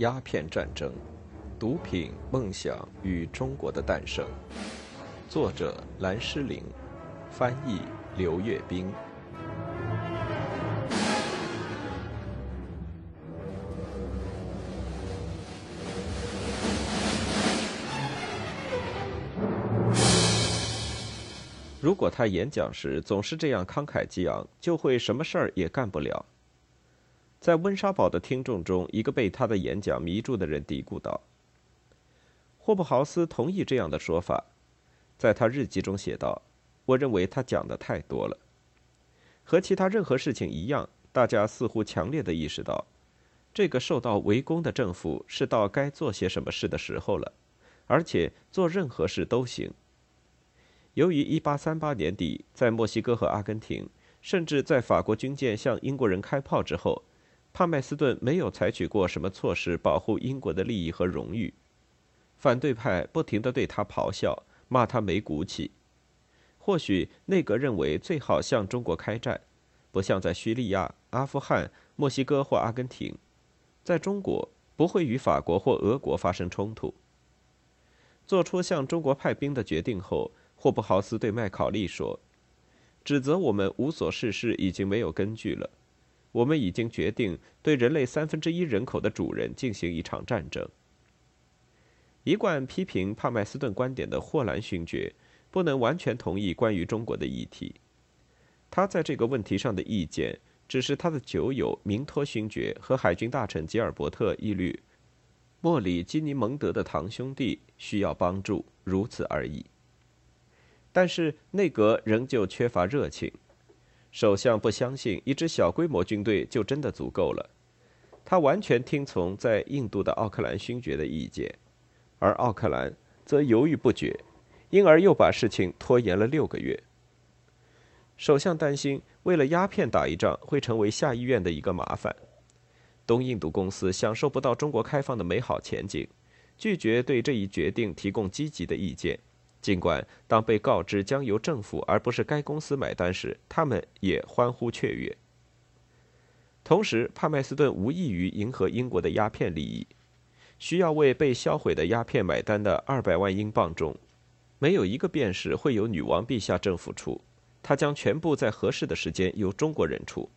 鸦片战争、毒品、梦想与中国的诞生。作者：蓝诗玲，翻译：刘月冰。如果他演讲时总是这样慷慨激昂，就会什么事儿也干不了。在温莎堡的听众中，一个被他的演讲迷住的人嘀咕道：“霍布豪斯同意这样的说法，在他日记中写道：‘我认为他讲的太多了。’和其他任何事情一样，大家似乎强烈的意识到，这个受到围攻的政府是到该做些什么事的时候了，而且做任何事都行。由于1838年底在墨西哥和阿根廷，甚至在法国军舰向英国人开炮之后。”帕麦斯顿没有采取过什么措施保护英国的利益和荣誉，反对派不停地对他咆哮，骂他没骨气。或许内阁认为最好向中国开战，不像在叙利亚、阿富汗、墨西哥或阿根廷，在中国不会与法国或俄国发生冲突。做出向中国派兵的决定后，霍布豪斯对麦考利说：“指责我们无所事事已经没有根据了。”我们已经决定对人类三分之一人口的主人进行一场战争。一贯批评帕麦斯顿观点的霍兰勋爵不能完全同意关于中国的议题。他在这个问题上的意见只是他的酒友明托勋爵和海军大臣吉尔伯特一律，莫里基尼蒙德的堂兄弟需要帮助，如此而已。但是内阁仍旧缺乏热情。首相不相信一支小规模军队就真的足够了，他完全听从在印度的奥克兰勋爵的意见，而奥克兰则犹豫不决，因而又把事情拖延了六个月。首相担心为了鸦片打一仗会成为下议院的一个麻烦，东印度公司享受不到中国开放的美好前景，拒绝对这一决定提供积极的意见。尽管当被告知将由政府而不是该公司买单时，他们也欢呼雀跃。同时，帕麦斯顿无异于迎合英国的鸦片利益，需要为被销毁的鸦片买单的二百万英镑中，没有一个便士会由女王陛下政府出，他将全部在合适的时间由中国人出。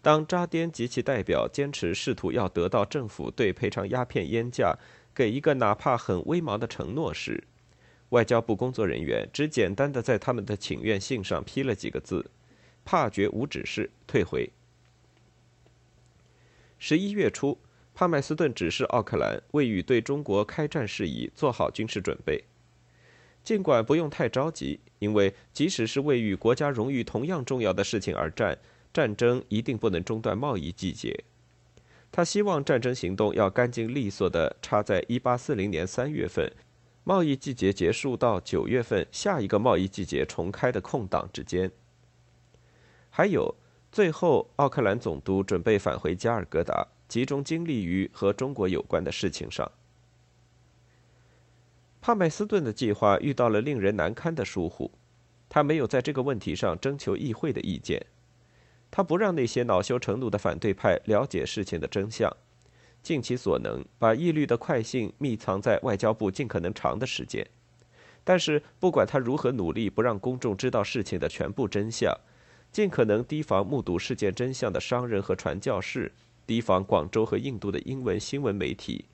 当扎颠及其代表坚持试图要得到政府对赔偿鸦片烟价给一个哪怕很微茫的承诺时，外交部工作人员只简单的在他们的请愿信上批了几个字：“帕绝无指示，退回。”十一月初，帕麦斯顿指示奥克兰为与对中国开战事宜做好军事准备，尽管不用太着急，因为即使是为与国家荣誉同样重要的事情而战，战争一定不能中断贸易季节。他希望战争行动要干净利索的插在一八四零年三月份。贸易季节结束到九月份，下一个贸易季节重开的空档之间。还有，最后奥克兰总督准备返回加尔各答，集中精力于和中国有关的事情上。帕麦斯顿的计划遇到了令人难堪的疏忽，他没有在这个问题上征求议会的意见，他不让那些恼羞成怒的反对派了解事情的真相。尽其所能，把义律的快信密藏在外交部尽可能长的时间。但是，不管他如何努力，不让公众知道事情的全部真相，尽可能提防目睹事件真相的商人和传教士，提防广州和印度的英文新闻媒体，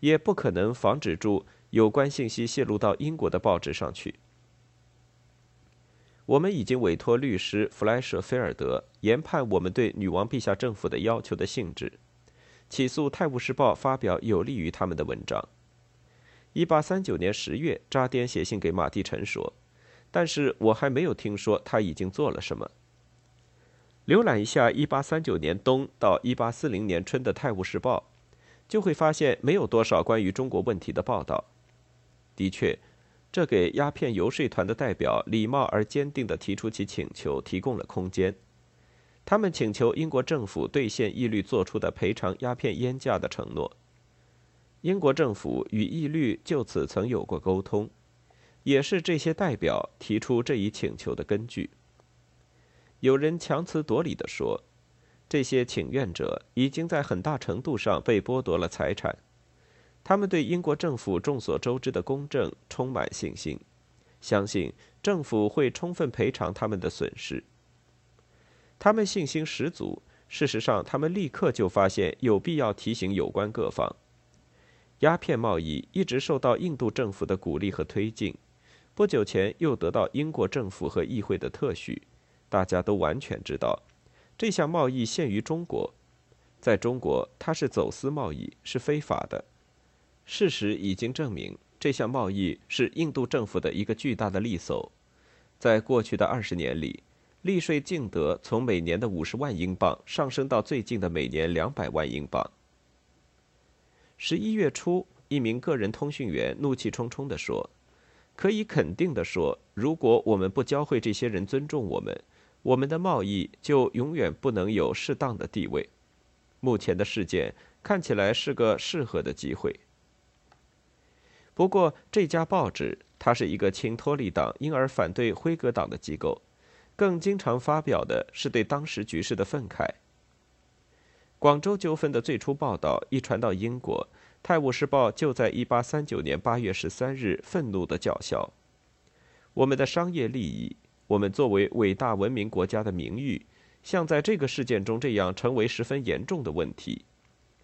也不可能防止住有关信息泄露到英国的报纸上去。我们已经委托律师弗莱舍菲尔德研判我们对女王陛下政府的要求的性质。起诉《泰晤士报》发表有利于他们的文章。一八三九年十月，扎颠写信给马蒂臣说：“但是我还没有听说他已经做了什么。”浏览一下一八三九年冬到一八四零年春的《泰晤士报》，就会发现没有多少关于中国问题的报道。的确，这给鸦片游说团的代表礼貌而坚定地提出其请求提供了空间。他们请求英国政府兑现义律做出的赔偿鸦片烟价的承诺。英国政府与义律就此曾有过沟通，也是这些代表提出这一请求的根据。有人强词夺理地说，这些请愿者已经在很大程度上被剥夺了财产。他们对英国政府众所周知的公正充满信心，相信政府会充分赔偿他们的损失。他们信心十足。事实上，他们立刻就发现有必要提醒有关各方：鸦片贸易一直受到印度政府的鼓励和推进，不久前又得到英国政府和议会的特许。大家都完全知道，这项贸易限于中国，在中国它是走私贸易，是非法的。事实已经证明，这项贸易是印度政府的一个巨大的利手。在过去的二十年里。利税净得从每年的五十万英镑上升到最近的每年两百万英镑。十一月初，一名个人通讯员怒气冲冲地说：“可以肯定地说，如果我们不教会这些人尊重我们，我们的贸易就永远不能有适当的地位。目前的事件看起来是个适合的机会。”不过，这家报纸它是一个亲托利党，因而反对辉格党的机构。更经常发表的是对当时局势的愤慨。广州纠纷的最初报道一传到英国，《泰晤士报》就在1839年8月13日愤怒地叫嚣：“我们的商业利益，我们作为伟大文明国家的名誉，像在这个事件中这样成为十分严重的问题。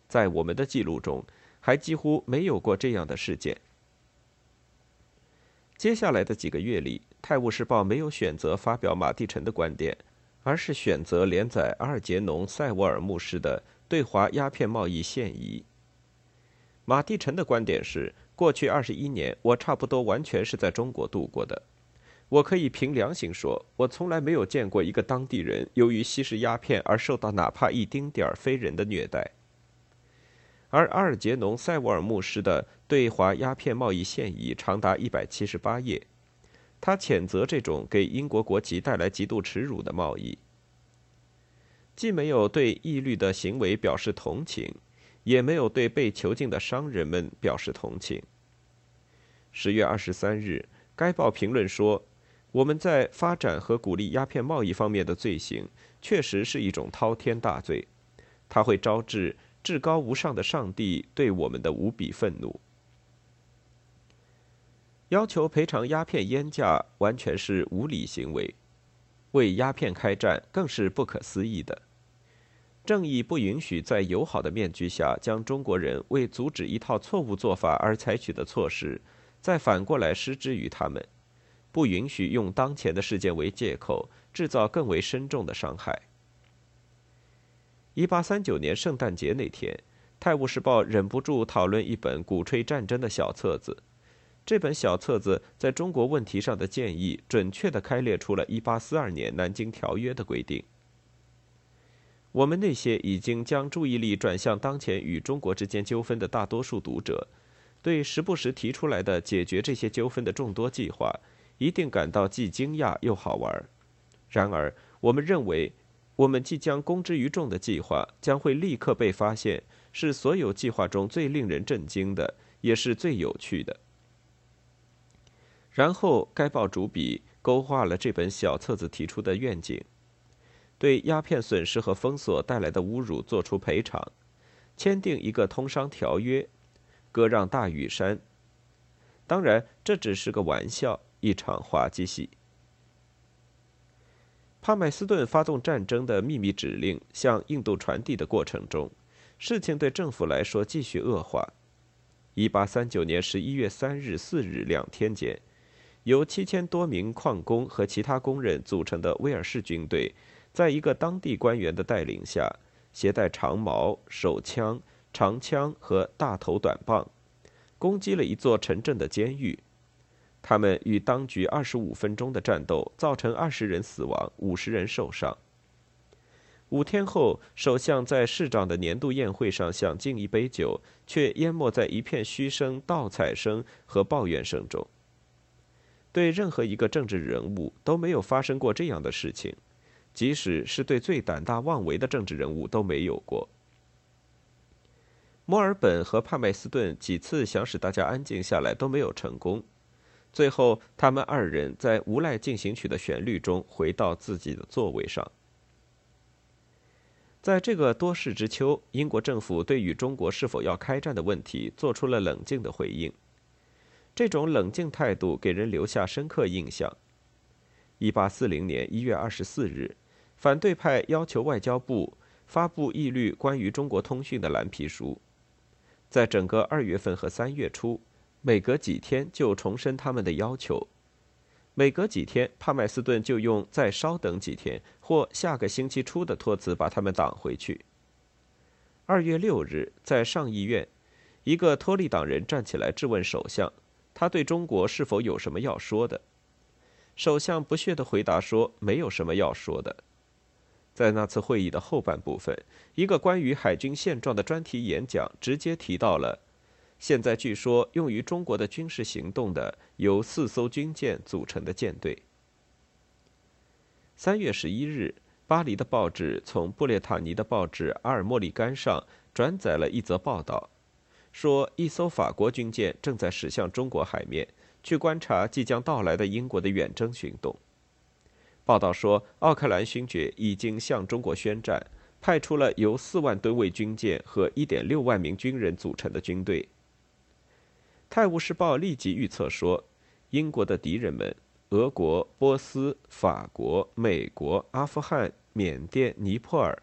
在我们的记录中，还几乎没有过这样的事件。”接下来的几个月里，《泰晤士报》没有选择发表马蒂臣的观点，而是选择连载阿尔杰农·塞沃尔牧师的对华鸦片贸易现疑。马蒂臣的观点是：过去二十一年，我差不多完全是在中国度过的。我可以凭良心说，我从来没有见过一个当地人由于吸食鸦片而受到哪怕一丁点儿非人的虐待。而阿尔杰农·塞沃尔牧师的对华鸦片贸易现役长达一百七十八页，他谴责这种给英国国旗带来极度耻辱的贸易，既没有对义律的行为表示同情，也没有对被囚禁的商人们表示同情。十月二十三日，该报评论说：“我们在发展和鼓励鸦片贸易方面的罪行，确实是一种滔天大罪，它会招致。”至高无上的上帝对我们的无比愤怒，要求赔偿鸦片烟价完全是无理行为，为鸦片开战更是不可思议的。正义不允许在友好的面具下将中国人为阻止一套错误做法而采取的措施，再反过来施之于他们，不允许用当前的事件为借口制造更为深重的伤害。一八三九年圣诞节那天，《泰晤士报》忍不住讨论一本鼓吹战争的小册子。这本小册子在中国问题上的建议，准确地开列出了一八四二年南京条约的规定。我们那些已经将注意力转向当前与中国之间纠纷的大多数读者，对时不时提出来的解决这些纠纷的众多计划，一定感到既惊讶又好玩。然而，我们认为。我们即将公之于众的计划将会立刻被发现，是所有计划中最令人震惊的，也是最有趣的。然后，该报主笔勾画了这本小册子提出的愿景：对鸦片损失和封锁带来的侮辱作出赔偿，签订一个通商条约，割让大屿山。当然，这只是个玩笑，一场滑稽戏。帕麦斯顿发动战争的秘密指令向印度传递的过程中，事情对政府来说继续恶化。1839年11月3日、4日两天间，由7000多名矿工和其他工人组成的威尔士军队，在一个当地官员的带领下，携带长矛、手枪、长枪和大头短棒，攻击了一座城镇的监狱。他们与当局二十五分钟的战斗，造成二十人死亡，五十人受伤。五天后，首相在市长的年度宴会上想敬一杯酒，却淹没在一片嘘声、盗采声和抱怨声中。对任何一个政治人物都没有发生过这样的事情，即使是对最胆大妄为的政治人物都没有过。墨尔本和帕麦斯顿几次想使大家安静下来都没有成功。最后，他们二人在《无赖进行曲》的旋律中回到自己的座位上。在这个多事之秋，英国政府对与中国是否要开战的问题做出了冷静的回应。这种冷静态度给人留下深刻印象。一八四零年一月二十四日，反对派要求外交部发布一律关于中国通讯的蓝皮书。在整个二月份和三月初，每隔几天就重申他们的要求。每隔几天，帕麦斯顿就用“再稍等几天”或“下个星期初”的托词把他们挡回去。二月六日，在上议院，一个托利党人站起来质问首相，他对中国是否有什么要说的。首相不屑地回答说：“没有什么要说的。”在那次会议的后半部分，一个关于海军现状的专题演讲直接提到了。现在据说用于中国的军事行动的由四艘军舰组成的舰队。三月十一日，巴黎的报纸从布列塔尼的报纸《阿尔莫里干》上转载了一则报道，说一艘法国军舰正在驶向中国海面，去观察即将到来的英国的远征行动。报道说，奥克兰勋爵已经向中国宣战，派出了由四万吨位军舰和一点六万名军人组成的军队。《泰晤士报》立即预测说，英国的敌人们——俄国、波斯、法国、美国、阿富汗、缅甸、尼泊尔，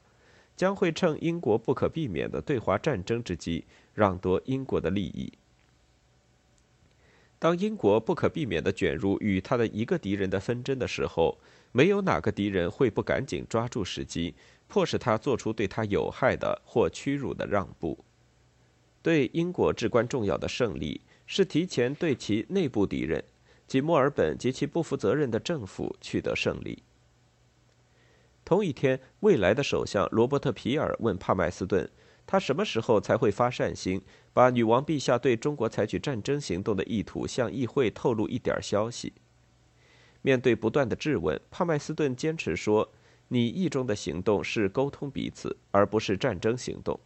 将会趁英国不可避免的对华战争之机，让夺英国的利益。当英国不可避免的卷入与他的一个敌人的纷争的时候，没有哪个敌人会不赶紧抓住时机，迫使他做出对他有害的或屈辱的让步。对英国至关重要的胜利。是提前对其内部敌人，即墨尔本及其不负责任的政府取得胜利。同一天，未来的首相罗伯特·皮尔问帕麦斯顿：“他什么时候才会发善心，把女王陛下对中国采取战争行动的意图向议会透露一点消息？”面对不断的质问，帕麦斯顿坚持说：“你意中的行动是沟通彼此，而不是战争行动。”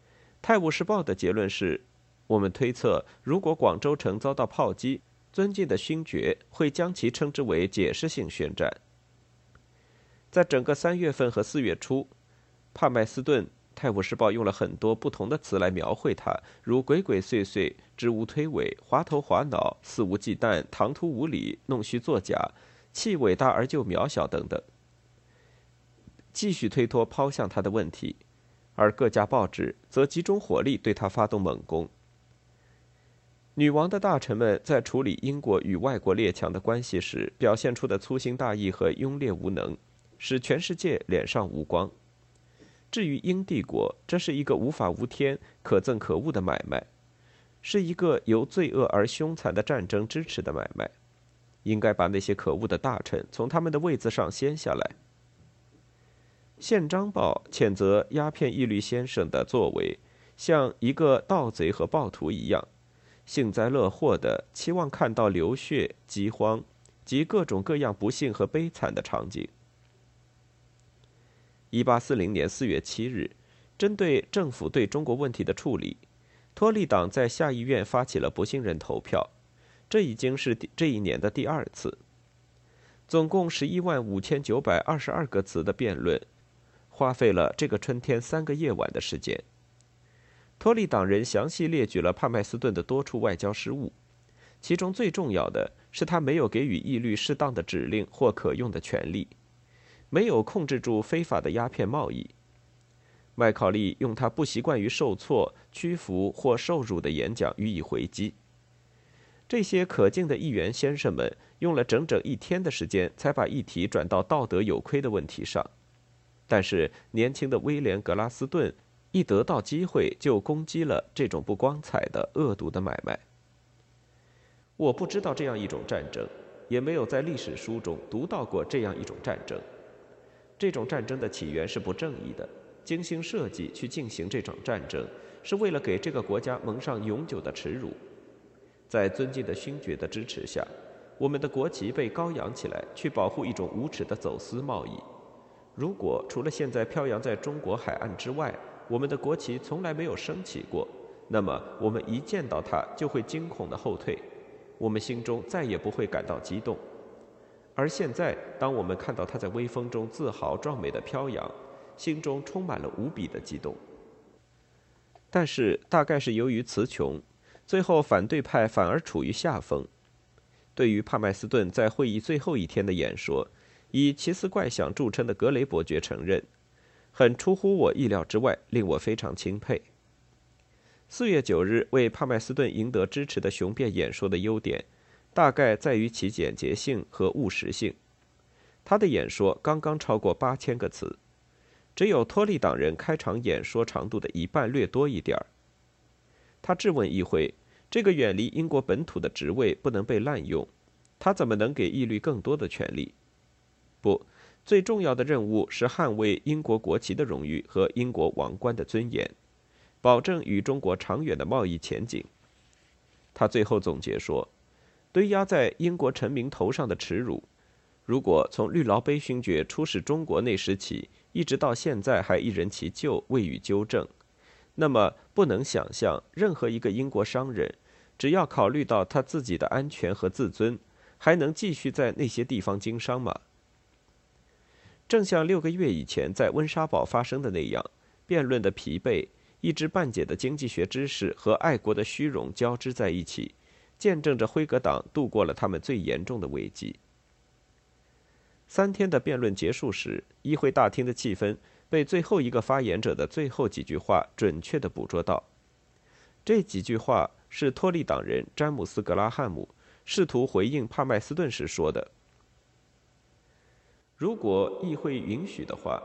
《泰晤士报》的结论是。我们推测，如果广州城遭到炮击，尊敬的勋爵会将其称之为解释性宣战。在整个三月份和四月初，帕麦斯顿，《泰晤士报》用了很多不同的词来描绘他，如鬼鬼祟祟、支吾推诿、滑头滑脑、肆无忌惮、唐突无礼、弄虚作假、弃伟大而就渺小等等，继续推脱抛向他的问题，而各家报纸则集中火力对他发动猛攻。女王的大臣们在处理英国与外国列强的关系时表现出的粗心大意和庸劣无能，使全世界脸上无光。至于英帝国，这是一个无法无天、可憎可恶的买卖，是一个由罪恶而凶残的战争支持的买卖。应该把那些可恶的大臣从他们的位子上掀下来。宪章报谴责鸦片义律先生的作为，像一个盗贼和暴徒一样。幸灾乐祸的期望看到流血、饥荒及各种各样不幸和悲惨的场景。一八四零年四月七日，针对政府对中国问题的处理，托利党在下议院发起了不信任投票，这已经是这一年的第二次。总共十一万五千九百二十二个词的辩论，花费了这个春天三个夜晚的时间。托利党人详细列举了帕麦斯顿的多处外交失误，其中最重要的是他没有给予义律适当的指令或可用的权利，没有控制住非法的鸦片贸易。麦考利用他不习惯于受挫、屈服或受辱的演讲予以回击。这些可敬的议员先生们用了整整一天的时间，才把议题转到道德有亏的问题上。但是年轻的威廉·格拉斯顿。一得到机会就攻击了这种不光彩的恶毒的买卖。我不知道这样一种战争，也没有在历史书中读到过这样一种战争。这种战争的起源是不正义的，精心设计去进行这场战争，是为了给这个国家蒙上永久的耻辱。在尊敬的勋爵的支持下，我们的国旗被高扬起来，去保护一种无耻的走私贸易。如果除了现在飘扬在中国海岸之外，我们的国旗从来没有升起过，那么我们一见到它就会惊恐的后退，我们心中再也不会感到激动。而现在，当我们看到它在微风中自豪壮美的飘扬，心中充满了无比的激动。但是，大概是由于词穷，最后反对派反而处于下风。对于帕麦斯顿在会议最后一天的演说，以奇思怪想著称的格雷伯爵承认，很出乎我意料之外，令我非常钦佩。四月九日为帕麦斯顿赢得支持的雄辩演说的优点，大概在于其简洁性和务实性。他的演说刚刚超过八千个词，只有托利党人开场演说长度的一半略多一点儿。他质问议会。这个远离英国本土的职位不能被滥用，他怎么能给议律更多的权利？不，最重要的任务是捍卫英国国旗的荣誉和英国王冠的尊严，保证与中国长远的贸易前景。他最后总结说：“堆压在英国臣民头上的耻辱，如果从绿劳杯勋爵出使中国那时起，一直到现在还一人其咎未予纠正，那么不能想象任何一个英国商人。”只要考虑到他自己的安全和自尊，还能继续在那些地方经商吗？正像六个月以前在温莎堡发生的那样，辩论的疲惫、一知半解的经济学知识和爱国的虚荣交织在一起，见证着辉格党度过了他们最严重的危机。三天的辩论结束时，议会大厅的气氛被最后一个发言者的最后几句话准确地捕捉到。这几句话。是托利党人詹姆斯·格拉汉姆试图回应帕麦斯顿时说的：“如果议会允许的话，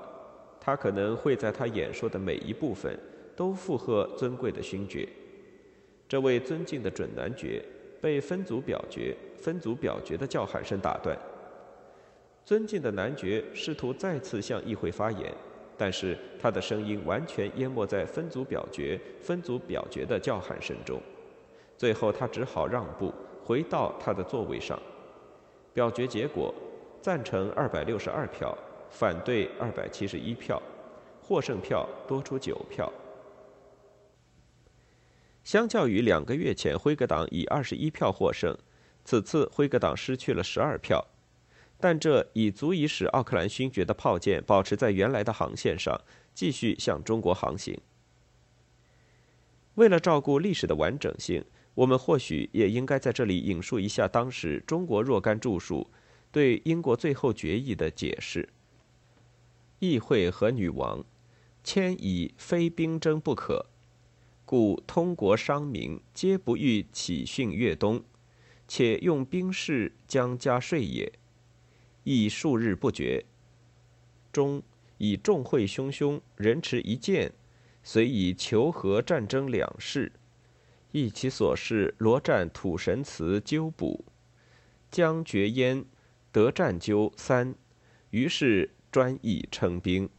他可能会在他演说的每一部分都附和尊贵的勋爵。”这位尊敬的准男爵被分组表决、分组表决的叫喊声打断。尊敬的男爵试图再次向议会发言。但是他的声音完全淹没在分组表决、分组表决的叫喊声中，最后他只好让步，回到他的座位上。表决结果：赞成二百六十二票，反对二百七十一票，获胜票多出九票。相较于两个月前辉格党以二十一票获胜，此次辉格党失去了十二票。但这已足以使奥克兰勋爵的炮舰保持在原来的航线上，继续向中国航行。为了照顾历史的完整性，我们或许也应该在这里引述一下当时中国若干著述对英国最后决议的解释：议会和女王，迁以非兵争不可，故通国商民皆不欲起训越东，且用兵士将加税也。亦数日不绝，终以众会汹汹，人持一剑，遂以求和战争两事，亦其所事罗战土神祠纠补，将绝焉，得战纠三，于是专意称兵。